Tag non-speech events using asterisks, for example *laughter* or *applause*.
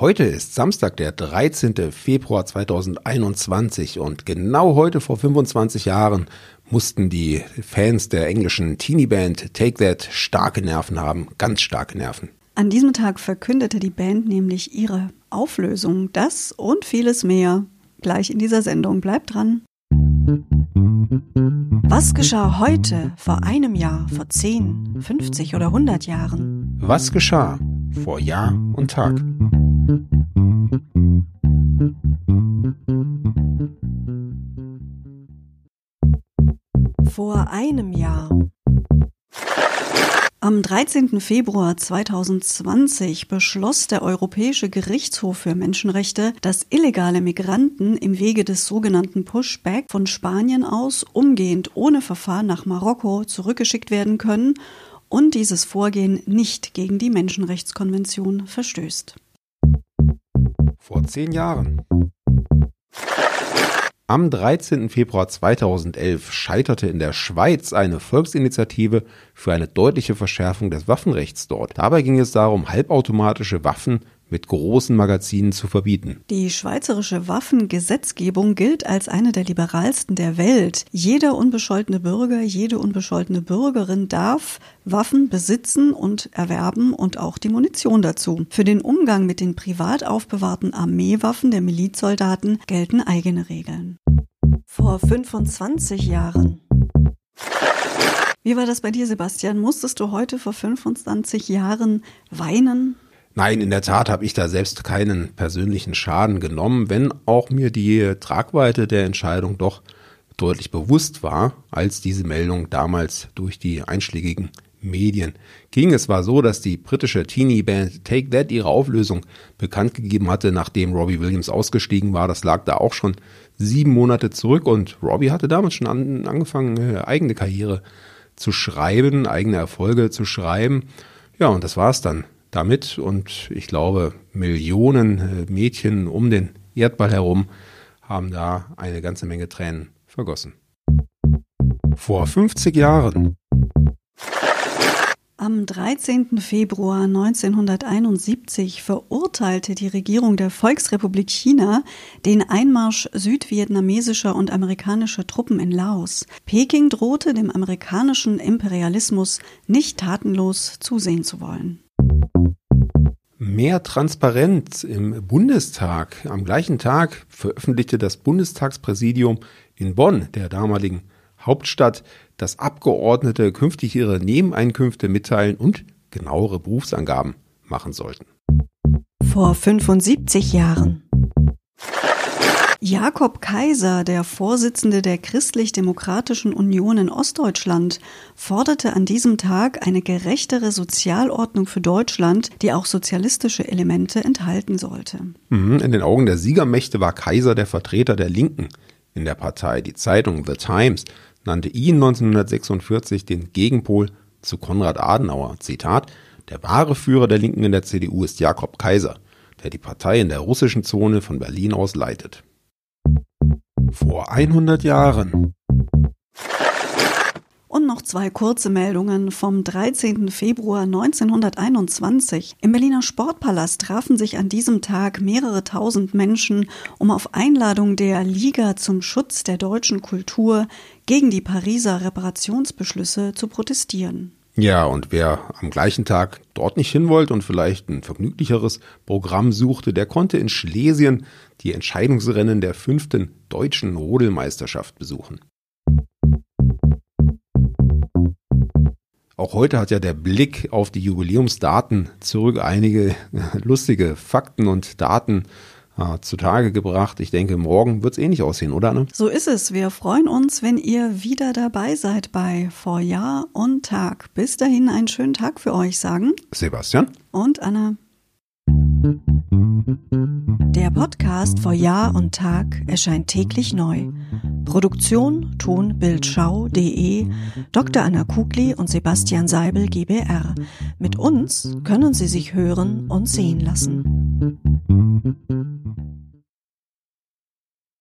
Heute ist Samstag, der 13. Februar 2021 und genau heute vor 25 Jahren mussten die Fans der englischen Teenie-Band Take That starke Nerven haben, ganz starke Nerven. An diesem Tag verkündete die Band nämlich ihre Auflösung. Das und vieles mehr gleich in dieser Sendung. Bleibt dran. Was geschah heute, vor einem Jahr, vor 10, 50 oder 100 Jahren? Was geschah vor Jahr und Tag? Vor einem Jahr. Am 13. Februar 2020 beschloss der Europäische Gerichtshof für Menschenrechte, dass illegale Migranten im Wege des sogenannten Pushback von Spanien aus umgehend ohne Verfahren nach Marokko zurückgeschickt werden können und dieses Vorgehen nicht gegen die Menschenrechtskonvention verstößt. Vor zehn Jahren. Am 13. Februar 2011 scheiterte in der Schweiz eine Volksinitiative für eine deutliche Verschärfung des Waffenrechts dort. Dabei ging es darum, halbautomatische Waffen mit großen Magazinen zu verbieten. Die schweizerische Waffengesetzgebung gilt als eine der liberalsten der Welt. Jeder unbescholtene Bürger, jede unbescholtene Bürgerin darf Waffen besitzen und erwerben und auch die Munition dazu. Für den Umgang mit den privat aufbewahrten Armeewaffen der Milizsoldaten gelten eigene Regeln. Vor 25 Jahren. Wie war das bei dir, Sebastian? Musstest du heute vor 25 Jahren weinen? Nein, in der Tat habe ich da selbst keinen persönlichen Schaden genommen, wenn auch mir die Tragweite der Entscheidung doch deutlich bewusst war, als diese Meldung damals durch die einschlägigen Medien ging. Es war so, dass die britische Teenie-Band Take That ihre Auflösung bekannt gegeben hatte, nachdem Robbie Williams ausgestiegen war. Das lag da auch schon sieben Monate zurück und Robbie hatte damals schon an, angefangen, eine eigene Karriere zu schreiben, eigene Erfolge zu schreiben. Ja, und das war es dann damit und ich glaube, Millionen äh, Mädchen um den Erdball herum haben da eine ganze Menge Tränen vergossen. Vor 50 Jahren. Am 13. Februar 1971 verurteilte die Regierung der Volksrepublik China den Einmarsch südvietnamesischer und amerikanischer Truppen in Laos. Peking drohte dem amerikanischen Imperialismus nicht tatenlos zusehen zu wollen mehr Transparenz im Bundestag. Am gleichen Tag veröffentlichte das Bundestagspräsidium in Bonn, der damaligen Hauptstadt, dass Abgeordnete künftig ihre Nebeneinkünfte mitteilen und genauere Berufsangaben machen sollten. Vor 75 Jahren. Jakob Kaiser, der Vorsitzende der Christlich-Demokratischen Union in Ostdeutschland, forderte an diesem Tag eine gerechtere Sozialordnung für Deutschland, die auch sozialistische Elemente enthalten sollte. Mhm, in den Augen der Siegermächte war Kaiser der Vertreter der Linken in der Partei. Die Zeitung The Times nannte ihn 1946 den Gegenpol zu Konrad Adenauer. Zitat, der wahre Führer der Linken in der CDU ist Jakob Kaiser, der die Partei in der russischen Zone von Berlin aus leitet. Vor 100 Jahren. Und noch zwei kurze Meldungen vom 13. Februar 1921. Im Berliner Sportpalast trafen sich an diesem Tag mehrere tausend Menschen, um auf Einladung der Liga zum Schutz der deutschen Kultur gegen die Pariser Reparationsbeschlüsse zu protestieren. Ja, und wer am gleichen Tag dort nicht hin wollte und vielleicht ein vergnüglicheres Programm suchte, der konnte in Schlesien die Entscheidungsrennen der fünften deutschen Rodelmeisterschaft besuchen. Auch heute hat ja der Blick auf die Jubiläumsdaten zurück einige *laughs* lustige Fakten und Daten äh, zutage gebracht. Ich denke, morgen wird es ähnlich aussehen, oder Anne? So ist es. Wir freuen uns, wenn ihr wieder dabei seid bei Vor Jahr und Tag. Bis dahin einen schönen Tag für euch, sagen Sebastian und Anna. Der Podcast vor Jahr und Tag erscheint täglich neu. Produktion tonbildschau.de Dr. Anna Kugli und Sebastian Seibel GBR. Mit uns können Sie sich hören und sehen lassen.